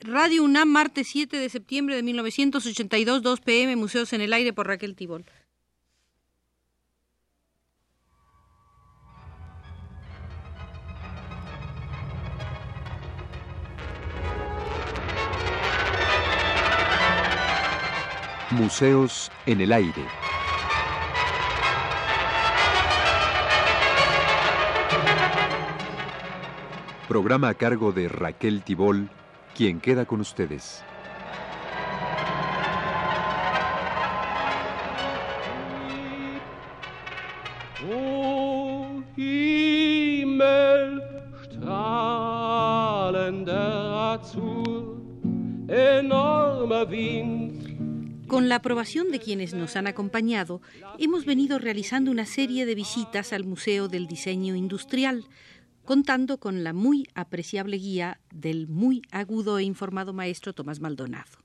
Radio UNAM, martes 7 de septiembre de 1982, 2 pm, Museos en el Aire por Raquel Tibol. Museos en el Aire. Programa a cargo de Raquel Tibol, quien queda con ustedes. Con la aprobación de quienes nos han acompañado, hemos venido realizando una serie de visitas al Museo del Diseño Industrial, contando con la muy apreciable guía del muy agudo e informado maestro Tomás Maldonado.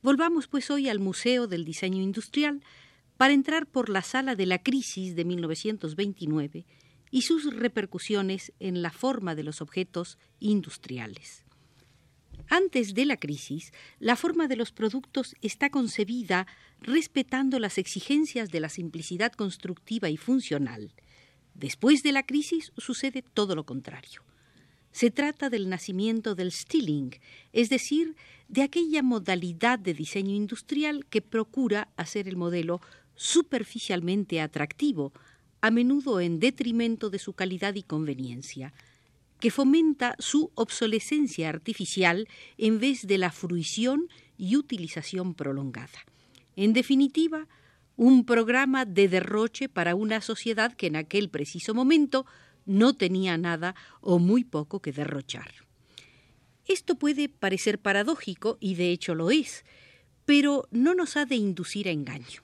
Volvamos pues hoy al Museo del Diseño Industrial para entrar por la sala de la crisis de 1929 y sus repercusiones en la forma de los objetos industriales. Antes de la crisis, la forma de los productos está concebida respetando las exigencias de la simplicidad constructiva y funcional, Después de la crisis sucede todo lo contrario. Se trata del nacimiento del stealing, es decir, de aquella modalidad de diseño industrial que procura hacer el modelo superficialmente atractivo, a menudo en detrimento de su calidad y conveniencia, que fomenta su obsolescencia artificial en vez de la fruición y utilización prolongada. En definitiva, un programa de derroche para una sociedad que en aquel preciso momento no tenía nada o muy poco que derrochar. Esto puede parecer paradójico, y de hecho lo es, pero no nos ha de inducir a engaño.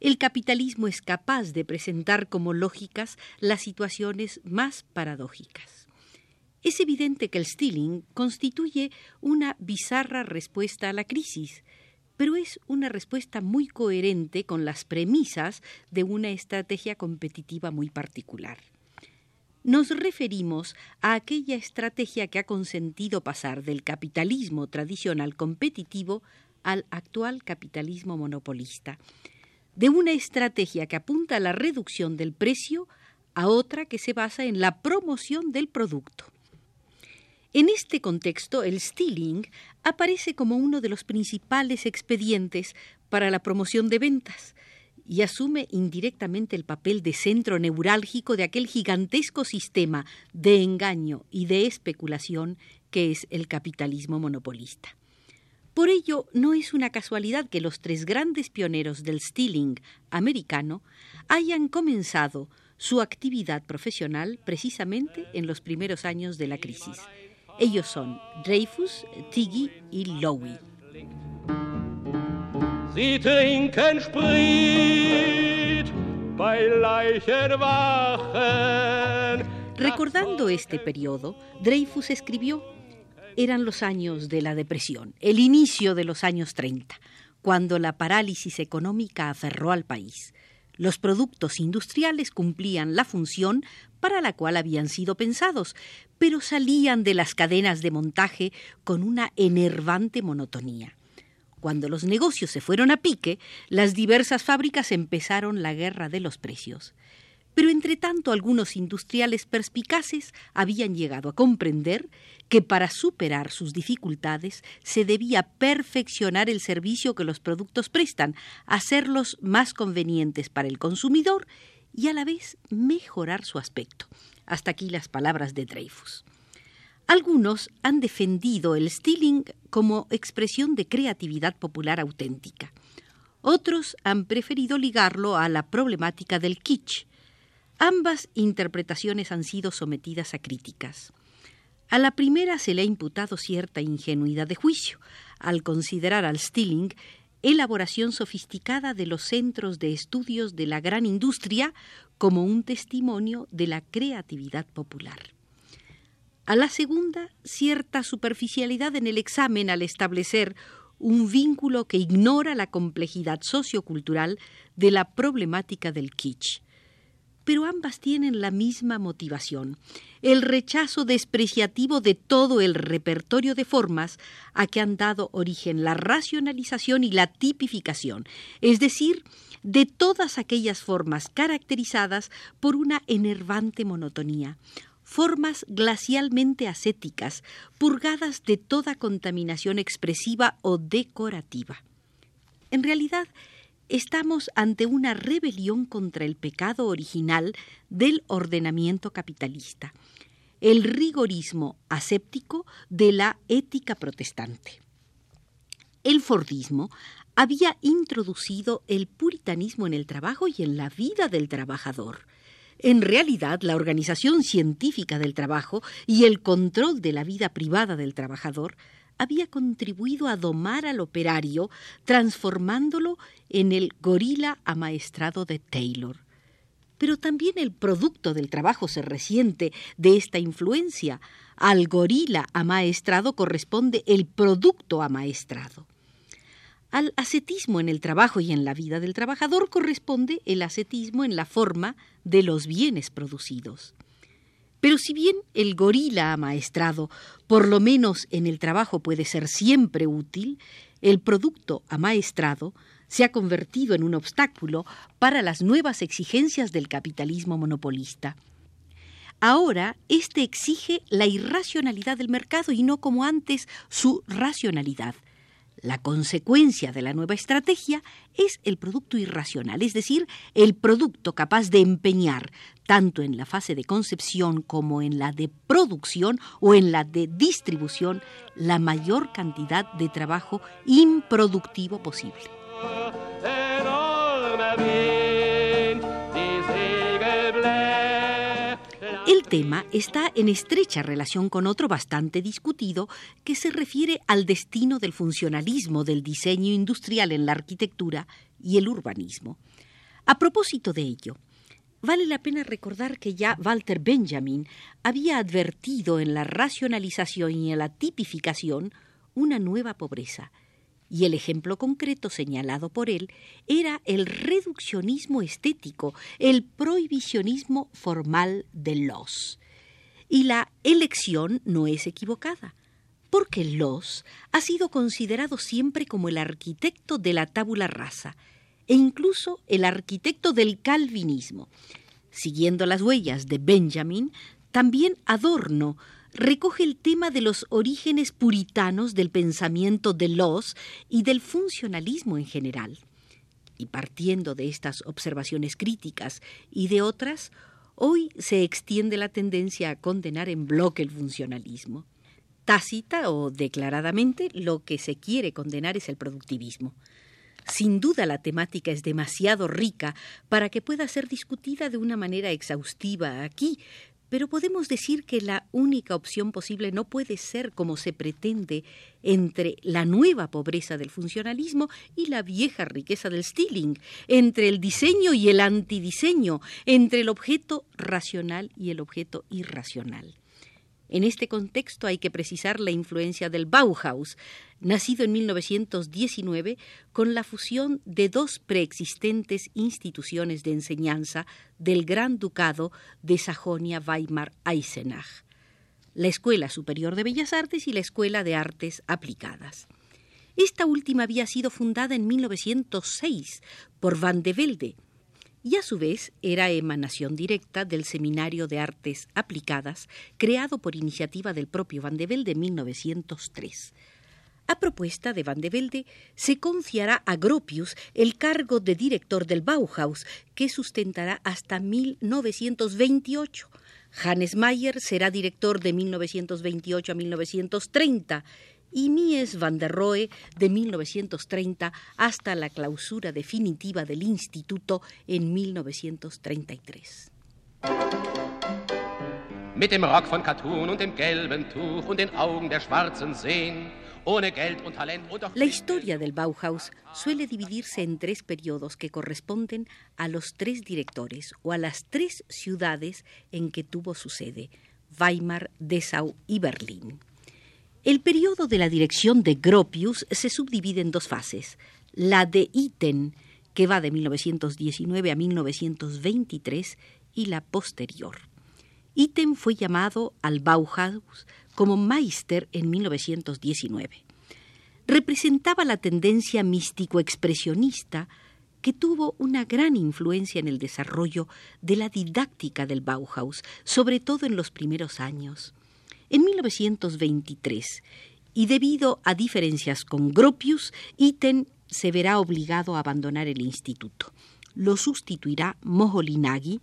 El capitalismo es capaz de presentar como lógicas las situaciones más paradójicas. Es evidente que el stealing constituye una bizarra respuesta a la crisis, pero es una respuesta muy coherente con las premisas de una estrategia competitiva muy particular. Nos referimos a aquella estrategia que ha consentido pasar del capitalismo tradicional competitivo al actual capitalismo monopolista, de una estrategia que apunta a la reducción del precio a otra que se basa en la promoción del producto. En este contexto, el stealing aparece como uno de los principales expedientes para la promoción de ventas y asume indirectamente el papel de centro neurálgico de aquel gigantesco sistema de engaño y de especulación que es el capitalismo monopolista. Por ello, no es una casualidad que los tres grandes pioneros del stealing americano hayan comenzado su actividad profesional precisamente en los primeros años de la crisis. Ellos son Dreyfus, Tiggy y Lowy. Sie trinken Sprit bei Leichenwachen. Recordando este periodo, Dreyfus escribió eran los años de la depresión, el inicio de los años 30, cuando la parálisis económica aferró al país. Los productos industriales cumplían la función para la cual habían sido pensados, pero salían de las cadenas de montaje con una enervante monotonía. Cuando los negocios se fueron a pique, las diversas fábricas empezaron la guerra de los precios. Pero entre tanto algunos industriales perspicaces habían llegado a comprender que para superar sus dificultades se debía perfeccionar el servicio que los productos prestan, hacerlos más convenientes para el consumidor y a la vez mejorar su aspecto. Hasta aquí las palabras de Dreyfus. Algunos han defendido el stealing como expresión de creatividad popular auténtica. Otros han preferido ligarlo a la problemática del kitsch, Ambas interpretaciones han sido sometidas a críticas. A la primera se le ha imputado cierta ingenuidad de juicio, al considerar al Stilling elaboración sofisticada de los centros de estudios de la gran industria como un testimonio de la creatividad popular. A la segunda, cierta superficialidad en el examen al establecer un vínculo que ignora la complejidad sociocultural de la problemática del kitsch pero ambas tienen la misma motivación, el rechazo despreciativo de todo el repertorio de formas a que han dado origen la racionalización y la tipificación, es decir, de todas aquellas formas caracterizadas por una enervante monotonía, formas glacialmente ascéticas, purgadas de toda contaminación expresiva o decorativa. En realidad, estamos ante una rebelión contra el pecado original del ordenamiento capitalista, el rigorismo aséptico de la ética protestante. El Fordismo había introducido el puritanismo en el trabajo y en la vida del trabajador. En realidad, la organización científica del trabajo y el control de la vida privada del trabajador había contribuido a domar al operario, transformándolo en el gorila amaestrado de Taylor. Pero también el producto del trabajo se resiente de esta influencia. Al gorila amaestrado corresponde el producto amaestrado. Al ascetismo en el trabajo y en la vida del trabajador corresponde el ascetismo en la forma de los bienes producidos. Pero si bien el gorila amaestrado, por lo menos en el trabajo, puede ser siempre útil, el producto amaestrado se ha convertido en un obstáculo para las nuevas exigencias del capitalismo monopolista. Ahora, éste exige la irracionalidad del mercado y no como antes su racionalidad. La consecuencia de la nueva estrategia es el producto irracional, es decir, el producto capaz de empeñar, tanto en la fase de concepción como en la de producción o en la de distribución, la mayor cantidad de trabajo improductivo posible. Tema está en estrecha relación con otro bastante discutido que se refiere al destino del funcionalismo del diseño industrial en la arquitectura y el urbanismo. A propósito de ello, vale la pena recordar que ya Walter Benjamin había advertido en la racionalización y en la tipificación una nueva pobreza, y el ejemplo concreto señalado por él era el reduccionismo estético, el prohibicionismo formal de los. Y la elección no es equivocada, porque Los ha sido considerado siempre como el arquitecto de la tabula rasa e incluso el arquitecto del calvinismo. Siguiendo las huellas de Benjamin, también Adorno recoge el tema de los orígenes puritanos del pensamiento de los y del funcionalismo en general. Y partiendo de estas observaciones críticas y de otras, hoy se extiende la tendencia a condenar en bloque el funcionalismo. Tácita o declaradamente, lo que se quiere condenar es el productivismo. Sin duda la temática es demasiado rica para que pueda ser discutida de una manera exhaustiva aquí, pero podemos decir que la única opción posible no puede ser, como se pretende, entre la nueva pobreza del funcionalismo y la vieja riqueza del stealing, entre el diseño y el antidiseño, entre el objeto racional y el objeto irracional. En este contexto hay que precisar la influencia del Bauhaus, nacido en 1919 con la fusión de dos preexistentes instituciones de enseñanza del Gran Ducado de Sajonia-Weimar-Eisenach, la Escuela Superior de Bellas Artes y la Escuela de Artes Aplicadas. Esta última había sido fundada en 1906 por Van de Velde, y a su vez era emanación directa del Seminario de Artes Aplicadas, creado por iniciativa del propio Van de Velde en 1903. A propuesta de Van de Velde, se confiará a Gropius el cargo de director del Bauhaus, que sustentará hasta 1928. Hannes Mayer será director de 1928 a 1930 y Mies van der Rohe de 1930 hasta la clausura definitiva del instituto en 1933. Mit dem Rock von Katun und dem gelben Tuch und den Augen der schwarzen Seen. La historia del Bauhaus suele dividirse en tres periodos que corresponden a los tres directores o a las tres ciudades en que tuvo su sede, Weimar, Dessau y Berlín. El periodo de la dirección de Gropius se subdivide en dos fases. La de Iten, que va de 1919 a 1923, y la posterior. Itten fue llamado al Bauhaus como Meister en 1919. Representaba la tendencia místico-expresionista que tuvo una gran influencia en el desarrollo de la didáctica del Bauhaus, sobre todo en los primeros años. En 1923, y debido a diferencias con Gropius, Itten se verá obligado a abandonar el instituto. Lo sustituirá Moholy-Nagy,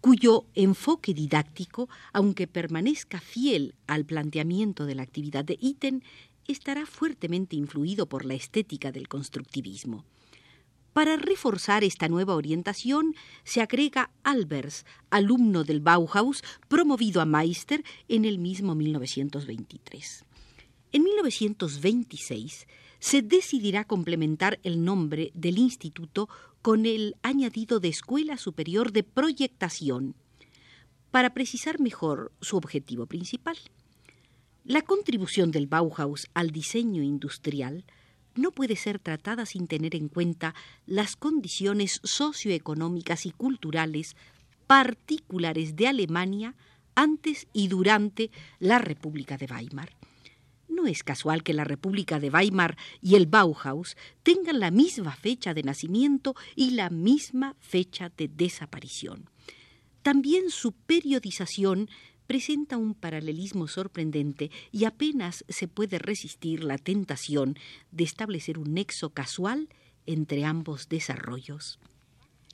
cuyo enfoque didáctico, aunque permanezca fiel al planteamiento de la actividad de Itten, estará fuertemente influido por la estética del constructivismo. Para reforzar esta nueva orientación, se agrega Albers, alumno del Bauhaus, promovido a Meister en el mismo 1923. En 1926 se decidirá complementar el nombre del instituto con el añadido de Escuela Superior de Proyectación, para precisar mejor su objetivo principal. La contribución del Bauhaus al diseño industrial no puede ser tratada sin tener en cuenta las condiciones socioeconómicas y culturales particulares de Alemania antes y durante la República de Weimar. No es casual que la República de Weimar y el Bauhaus tengan la misma fecha de nacimiento y la misma fecha de desaparición. También su periodización presenta un paralelismo sorprendente y apenas se puede resistir la tentación de establecer un nexo casual entre ambos desarrollos.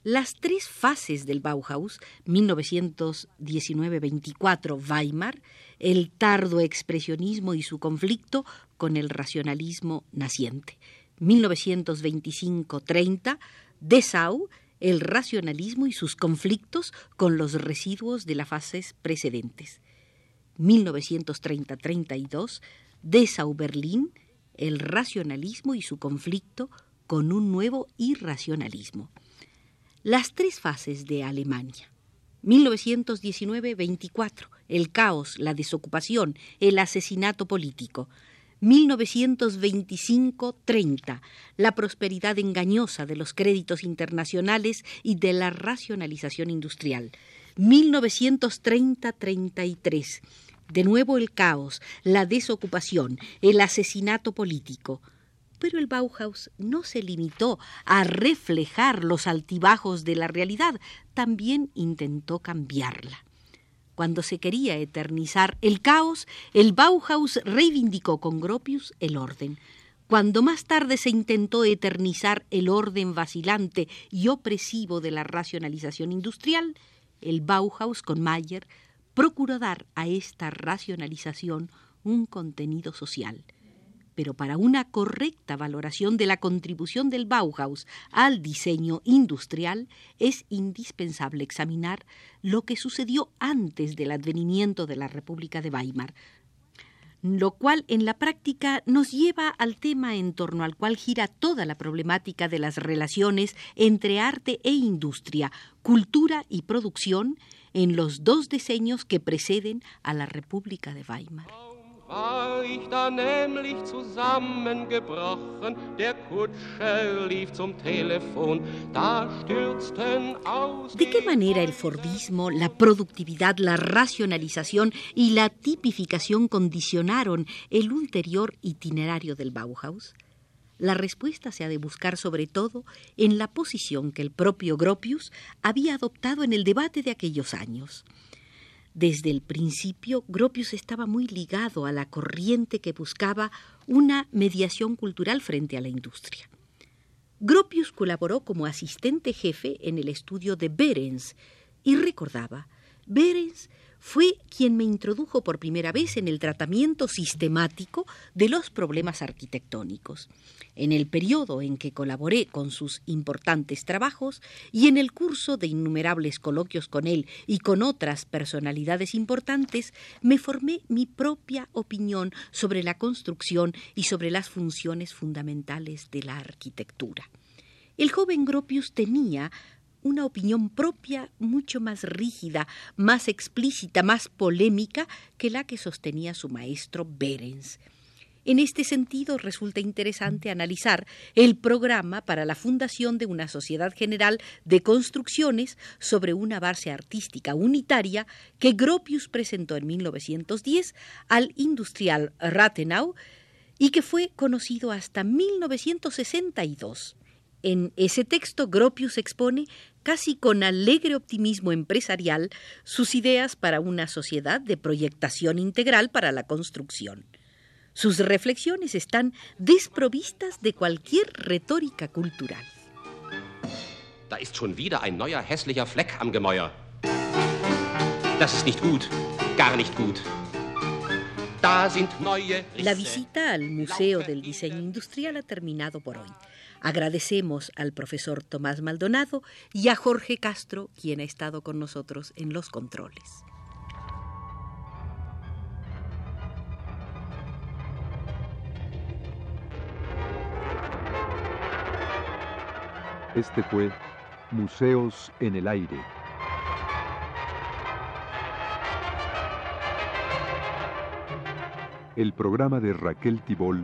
Las tres fases del Bauhaus, 1919-24 Weimar, el tardo expresionismo y su conflicto con el racionalismo naciente, 1925-30 Dessau, el racionalismo y sus conflictos con los residuos de las fases precedentes. 1930-32, Dessau-Berlín, el racionalismo y su conflicto con un nuevo irracionalismo. Las tres fases de Alemania. 1919-24, el caos, la desocupación, el asesinato político. 1925-30, la prosperidad engañosa de los créditos internacionales y de la racionalización industrial. 1930-33, de nuevo el caos, la desocupación, el asesinato político. Pero el Bauhaus no se limitó a reflejar los altibajos de la realidad, también intentó cambiarla. Cuando se quería eternizar el caos, el Bauhaus reivindicó con Gropius el orden. Cuando más tarde se intentó eternizar el orden vacilante y opresivo de la racionalización industrial, el Bauhaus con Mayer procuró dar a esta racionalización un contenido social pero para una correcta valoración de la contribución del Bauhaus al diseño industrial es indispensable examinar lo que sucedió antes del advenimiento de la República de Weimar, lo cual en la práctica nos lleva al tema en torno al cual gira toda la problemática de las relaciones entre arte e industria, cultura y producción en los dos diseños que preceden a la República de Weimar. War ich da nämlich zusammengebrochen, der Kutscher lief zum Telefon, da stürzten aus. ¿De qué manera el Fordismo, la productividad, la racionalización y la tipificación condicionaron el ulterior itinerario del Bauhaus? La respuesta se ha de buscar sobre todo en la posición que el propio Gropius había adoptado en el debate de aquellos años. Desde el principio, Gropius estaba muy ligado a la corriente que buscaba una mediación cultural frente a la industria. Gropius colaboró como asistente jefe en el estudio de Behrens y recordaba, Behrens fue quien me introdujo por primera vez en el tratamiento sistemático de los problemas arquitectónicos. En el periodo en que colaboré con sus importantes trabajos y en el curso de innumerables coloquios con él y con otras personalidades importantes, me formé mi propia opinión sobre la construcción y sobre las funciones fundamentales de la arquitectura. El joven Gropius tenía una opinión propia mucho más rígida, más explícita, más polémica que la que sostenía su maestro Berens. En este sentido, resulta interesante analizar el programa para la fundación de una sociedad general de construcciones sobre una base artística unitaria que Gropius presentó en 1910 al industrial Rathenau y que fue conocido hasta 1962. En ese texto, Gropius expone casi con alegre optimismo empresarial sus ideas para una sociedad de proyectación integral para la construcción. Sus reflexiones están desprovistas de cualquier retórica cultural. Da ist schon wieder ein neuer hässlicher Fleck am Gemäuer. Das ist nicht gut, gar nicht gut. Da sind neue La visita al Museo del Diseño Industrial ha terminado por hoy. Agradecemos al profesor Tomás Maldonado y a Jorge Castro, quien ha estado con nosotros en los controles. Este fue Museos en el Aire. El programa de Raquel Tibol